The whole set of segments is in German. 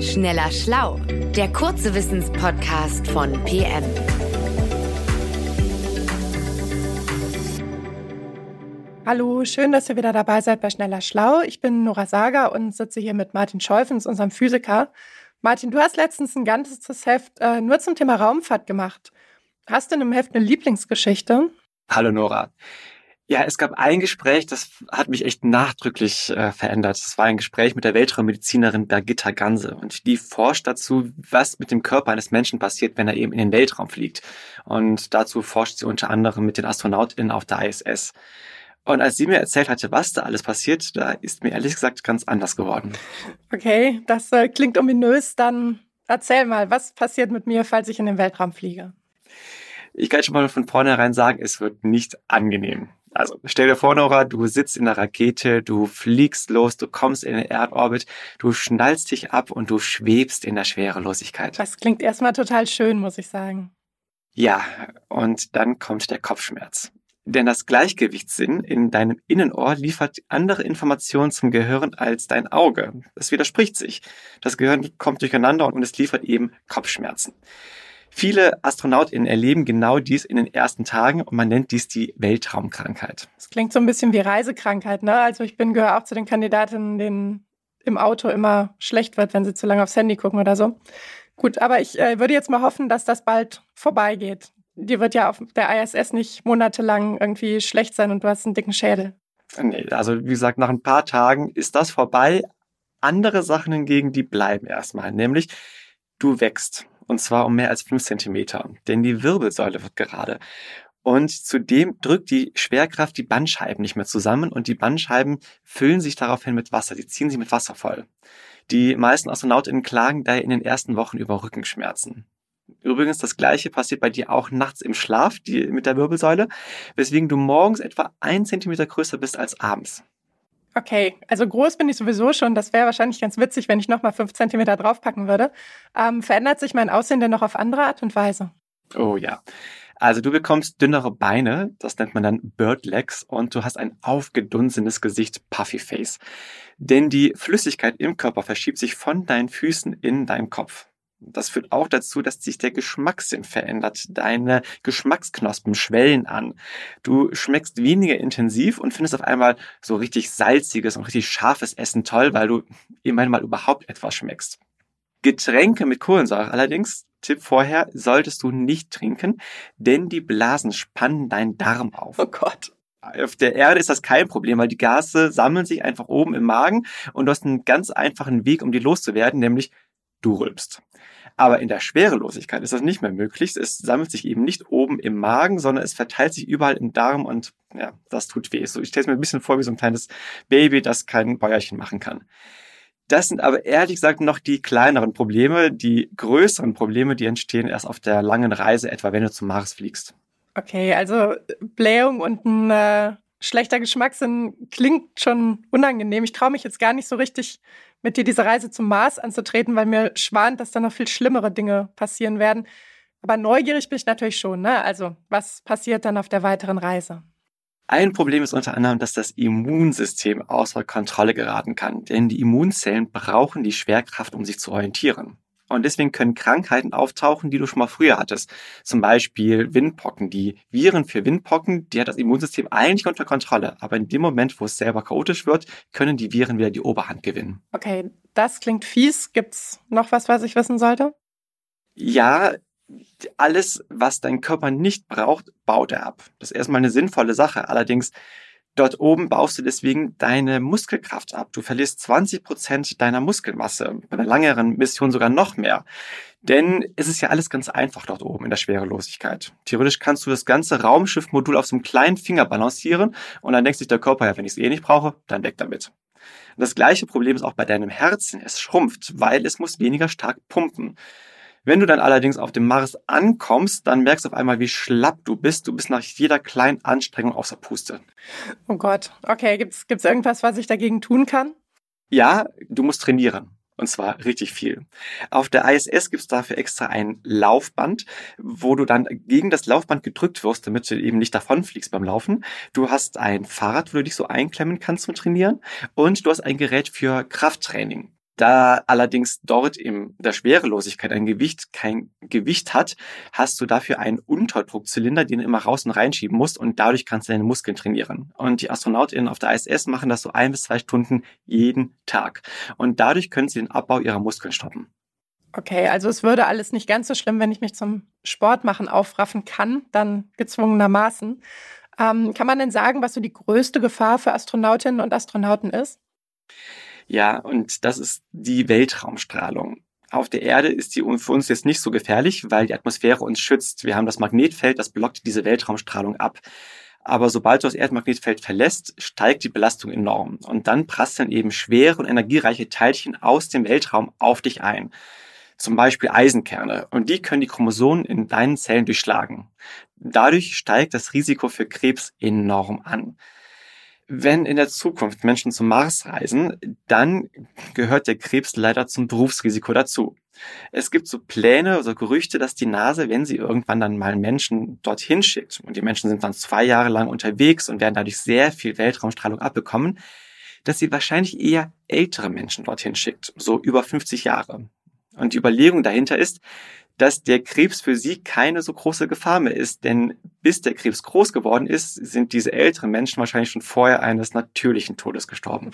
Schneller Schlau, der kurze Wissenspodcast von PM. Hallo, schön, dass ihr wieder dabei seid bei Schneller Schlau. Ich bin Nora Sager und sitze hier mit Martin Scholfens, unserem Physiker. Martin, du hast letztens ein ganzes Heft äh, nur zum Thema Raumfahrt gemacht. Hast du in dem Heft eine Lieblingsgeschichte? Hallo Nora. Ja, es gab ein Gespräch, das hat mich echt nachdrücklich äh, verändert. Es war ein Gespräch mit der Weltraummedizinerin Birgitta Ganse und die forscht dazu, was mit dem Körper eines Menschen passiert, wenn er eben in den Weltraum fliegt. Und dazu forscht sie unter anderem mit den AstronautInnen auf der ISS. Und als sie mir erzählt hatte, was da alles passiert, da ist mir ehrlich gesagt ganz anders geworden. Okay, das äh, klingt ominös. Dann erzähl mal, was passiert mit mir, falls ich in den Weltraum fliege? Ich kann schon mal von vornherein sagen, es wird nicht angenehm. Also stell dir vor, Nora, du sitzt in der Rakete, du fliegst los, du kommst in den Erdorbit, du schnallst dich ab und du schwebst in der Schwerelosigkeit. Das klingt erstmal total schön, muss ich sagen. Ja, und dann kommt der Kopfschmerz. Denn das Gleichgewichtssinn in deinem Innenohr liefert andere Informationen zum Gehirn als dein Auge. Das widerspricht sich. Das Gehirn kommt durcheinander und es liefert eben Kopfschmerzen. Viele AstronautInnen erleben genau dies in den ersten Tagen und man nennt dies die Weltraumkrankheit. Das klingt so ein bisschen wie Reisekrankheit, ne? Also ich bin gehöre auch zu den Kandidatinnen, denen im Auto immer schlecht wird, wenn sie zu lange aufs Handy gucken oder so. Gut, aber ich äh, würde jetzt mal hoffen, dass das bald vorbeigeht. Dir wird ja auf der ISS nicht monatelang irgendwie schlecht sein und du hast einen dicken Schädel. Nee, also wie gesagt, nach ein paar Tagen ist das vorbei. Andere Sachen hingegen, die bleiben erstmal, nämlich du wächst und zwar um mehr als fünf Zentimeter, denn die Wirbelsäule wird gerade. Und zudem drückt die Schwerkraft die Bandscheiben nicht mehr zusammen und die Bandscheiben füllen sich daraufhin mit Wasser, die ziehen sich mit Wasser voll. Die meisten AstronautInnen klagen daher in den ersten Wochen über Rückenschmerzen. Übrigens, das gleiche passiert bei dir auch nachts im Schlaf die, mit der Wirbelsäule, weswegen du morgens etwa ein Zentimeter größer bist als abends. Okay, also groß bin ich sowieso schon. Das wäre wahrscheinlich ganz witzig, wenn ich nochmal fünf Zentimeter draufpacken würde. Ähm, verändert sich mein Aussehen denn noch auf andere Art und Weise? Oh ja. Also du bekommst dünnere Beine, das nennt man dann Bird Legs, und du hast ein aufgedunsenes Gesicht, Puffy Face. Denn die Flüssigkeit im Körper verschiebt sich von deinen Füßen in deinen Kopf. Das führt auch dazu, dass sich der Geschmackssinn verändert. Deine Geschmacksknospen schwellen an. Du schmeckst weniger intensiv und findest auf einmal so richtig salziges und richtig scharfes Essen toll, weil du immerhin mal überhaupt etwas schmeckst. Getränke mit Kohlensäure allerdings, Tipp vorher, solltest du nicht trinken, denn die Blasen spannen deinen Darm auf. Oh Gott. Auf der Erde ist das kein Problem, weil die Gase sammeln sich einfach oben im Magen und du hast einen ganz einfachen Weg, um die loszuwerden, nämlich du rülpst. Aber in der Schwerelosigkeit ist das nicht mehr möglich. Es sammelt sich eben nicht oben im Magen, sondern es verteilt sich überall im Darm und ja, das tut weh. So, ich stelle es mir ein bisschen vor wie so ein kleines Baby, das kein Bäuerchen machen kann. Das sind aber ehrlich gesagt noch die kleineren Probleme. Die größeren Probleme, die entstehen erst auf der langen Reise, etwa wenn du zum Mars fliegst. Okay, also Blähung und ein äh, schlechter Geschmackssinn klingt schon unangenehm. Ich traue mich jetzt gar nicht so richtig mit dir diese Reise zum Mars anzutreten, weil mir schwant, dass da noch viel schlimmere Dinge passieren werden. Aber neugierig bin ich natürlich schon. Ne? Also, was passiert dann auf der weiteren Reise? Ein Problem ist unter anderem, dass das Immunsystem außer Kontrolle geraten kann, denn die Immunzellen brauchen die Schwerkraft, um sich zu orientieren. Und deswegen können Krankheiten auftauchen, die du schon mal früher hattest. Zum Beispiel Windpocken. Die Viren für Windpocken, die hat das Immunsystem eigentlich unter Kontrolle. Aber in dem Moment, wo es selber chaotisch wird, können die Viren wieder die Oberhand gewinnen. Okay, das klingt fies. Gibt's noch was, was ich wissen sollte? Ja, alles, was dein Körper nicht braucht, baut er ab. Das ist erstmal eine sinnvolle Sache. Allerdings Dort oben baust du deswegen deine Muskelkraft ab. Du verlierst 20 Prozent deiner Muskelmasse. Bei einer langeren Mission sogar noch mehr. Denn es ist ja alles ganz einfach dort oben in der Schwerelosigkeit. Theoretisch kannst du das ganze Raumschiffmodul auf so einem kleinen Finger balancieren und dann denkt sich der Körper, ja, wenn ich es eh nicht brauche, dann weg damit. das gleiche Problem ist auch bei deinem Herzen. Es schrumpft, weil es muss weniger stark pumpen. Wenn du dann allerdings auf dem Mars ankommst, dann merkst du auf einmal, wie schlapp du bist. Du bist nach jeder kleinen Anstrengung außer Puste. Oh Gott. Okay, gibt's gibt's irgendwas, was ich dagegen tun kann? Ja, du musst trainieren. Und zwar richtig viel. Auf der ISS gibt's dafür extra ein Laufband, wo du dann gegen das Laufband gedrückt wirst, damit du eben nicht davonfliegst beim Laufen. Du hast ein Fahrrad, wo du dich so einklemmen kannst zum Trainieren. Und du hast ein Gerät für Krafttraining. Da allerdings dort in der Schwerelosigkeit ein Gewicht kein Gewicht hat, hast du dafür einen Unterdruckzylinder, den du immer raus und reinschieben musst und dadurch kannst du deine Muskeln trainieren. Und die AstronautInnen auf der ISS machen das so ein bis zwei Stunden jeden Tag. Und dadurch können sie den Abbau ihrer Muskeln stoppen. Okay, also es würde alles nicht ganz so schlimm, wenn ich mich zum Sport machen aufraffen kann, dann gezwungenermaßen. Ähm, kann man denn sagen, was so die größte Gefahr für Astronautinnen und Astronauten ist? Ja, und das ist die Weltraumstrahlung. Auf der Erde ist die für uns jetzt nicht so gefährlich, weil die Atmosphäre uns schützt. Wir haben das Magnetfeld, das blockt diese Weltraumstrahlung ab. Aber sobald du das Erdmagnetfeld verlässt, steigt die Belastung enorm. Und dann prasseln eben schwere und energiereiche Teilchen aus dem Weltraum auf dich ein. Zum Beispiel Eisenkerne. Und die können die Chromosomen in deinen Zellen durchschlagen. Dadurch steigt das Risiko für Krebs enorm an. Wenn in der Zukunft Menschen zum Mars reisen, dann gehört der Krebs leider zum Berufsrisiko dazu. Es gibt so Pläne, also Gerüchte, dass die NASA, wenn sie irgendwann dann mal Menschen dorthin schickt, und die Menschen sind dann zwei Jahre lang unterwegs und werden dadurch sehr viel Weltraumstrahlung abbekommen, dass sie wahrscheinlich eher ältere Menschen dorthin schickt, so über 50 Jahre. Und die Überlegung dahinter ist, dass der Krebs für sie keine so große Gefahr mehr ist. Denn bis der Krebs groß geworden ist, sind diese älteren Menschen wahrscheinlich schon vorher eines natürlichen Todes gestorben.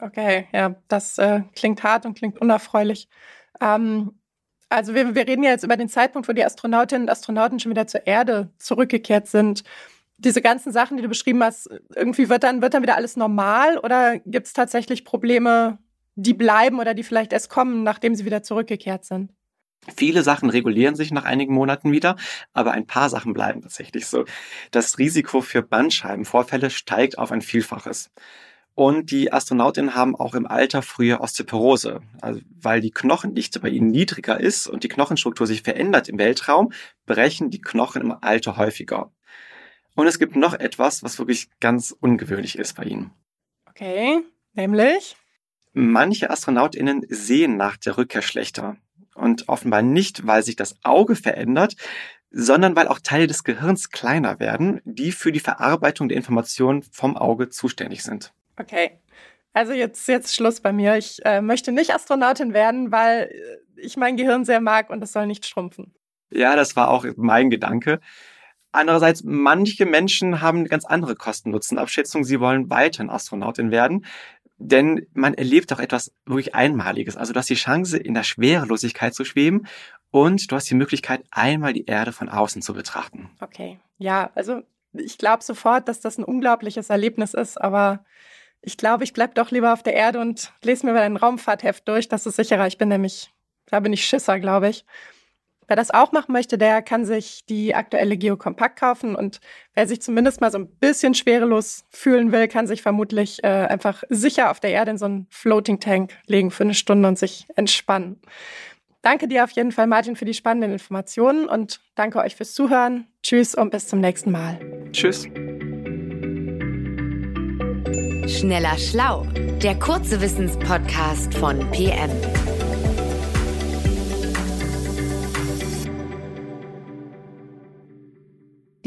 Okay, ja, das äh, klingt hart und klingt unerfreulich. Ähm, also wir, wir reden ja jetzt über den Zeitpunkt, wo die Astronautinnen und Astronauten schon wieder zur Erde zurückgekehrt sind. Diese ganzen Sachen, die du beschrieben hast, irgendwie wird dann, wird dann wieder alles normal oder gibt es tatsächlich Probleme, die bleiben oder die vielleicht erst kommen, nachdem sie wieder zurückgekehrt sind? Viele Sachen regulieren sich nach einigen Monaten wieder, aber ein paar Sachen bleiben tatsächlich so. Das Risiko für Bandscheibenvorfälle steigt auf ein Vielfaches. Und die Astronautinnen haben auch im Alter früher Osteoporose, also weil die Knochendichte bei ihnen niedriger ist und die Knochenstruktur sich verändert im Weltraum, brechen die Knochen im Alter häufiger. Und es gibt noch etwas, was wirklich ganz ungewöhnlich ist bei ihnen. Okay, nämlich? Manche Astronautinnen sehen nach der Rückkehr schlechter und offenbar nicht, weil sich das Auge verändert, sondern weil auch Teile des Gehirns kleiner werden, die für die Verarbeitung der Informationen vom Auge zuständig sind. Okay. Also jetzt, jetzt Schluss bei mir. Ich äh, möchte nicht Astronautin werden, weil äh, ich mein Gehirn sehr mag und es soll nicht schrumpfen. Ja, das war auch mein Gedanke. Andererseits, manche Menschen haben eine ganz andere Kosten-Nutzen-Abschätzung. Sie wollen weiterhin Astronautin werden. Denn man erlebt auch etwas wirklich Einmaliges. Also du hast die Chance, in der Schwerelosigkeit zu schweben und du hast die Möglichkeit, einmal die Erde von außen zu betrachten. Okay, ja, also ich glaube sofort, dass das ein unglaubliches Erlebnis ist, aber ich glaube, ich bleibe doch lieber auf der Erde und lese mir mal ein Raumfahrtheft durch. Das ist sicherer. Ich bin nämlich, da bin ich Schisser, glaube ich. Wer das auch machen möchte, der kann sich die aktuelle Geokompakt kaufen und wer sich zumindest mal so ein bisschen schwerelos fühlen will, kann sich vermutlich äh, einfach sicher auf der Erde in so einen Floating Tank legen für eine Stunde und sich entspannen. Danke dir auf jeden Fall, Martin, für die spannenden Informationen und danke euch fürs Zuhören. Tschüss und bis zum nächsten Mal. Tschüss. Schneller Schlau, der kurze Wissenspodcast von PM.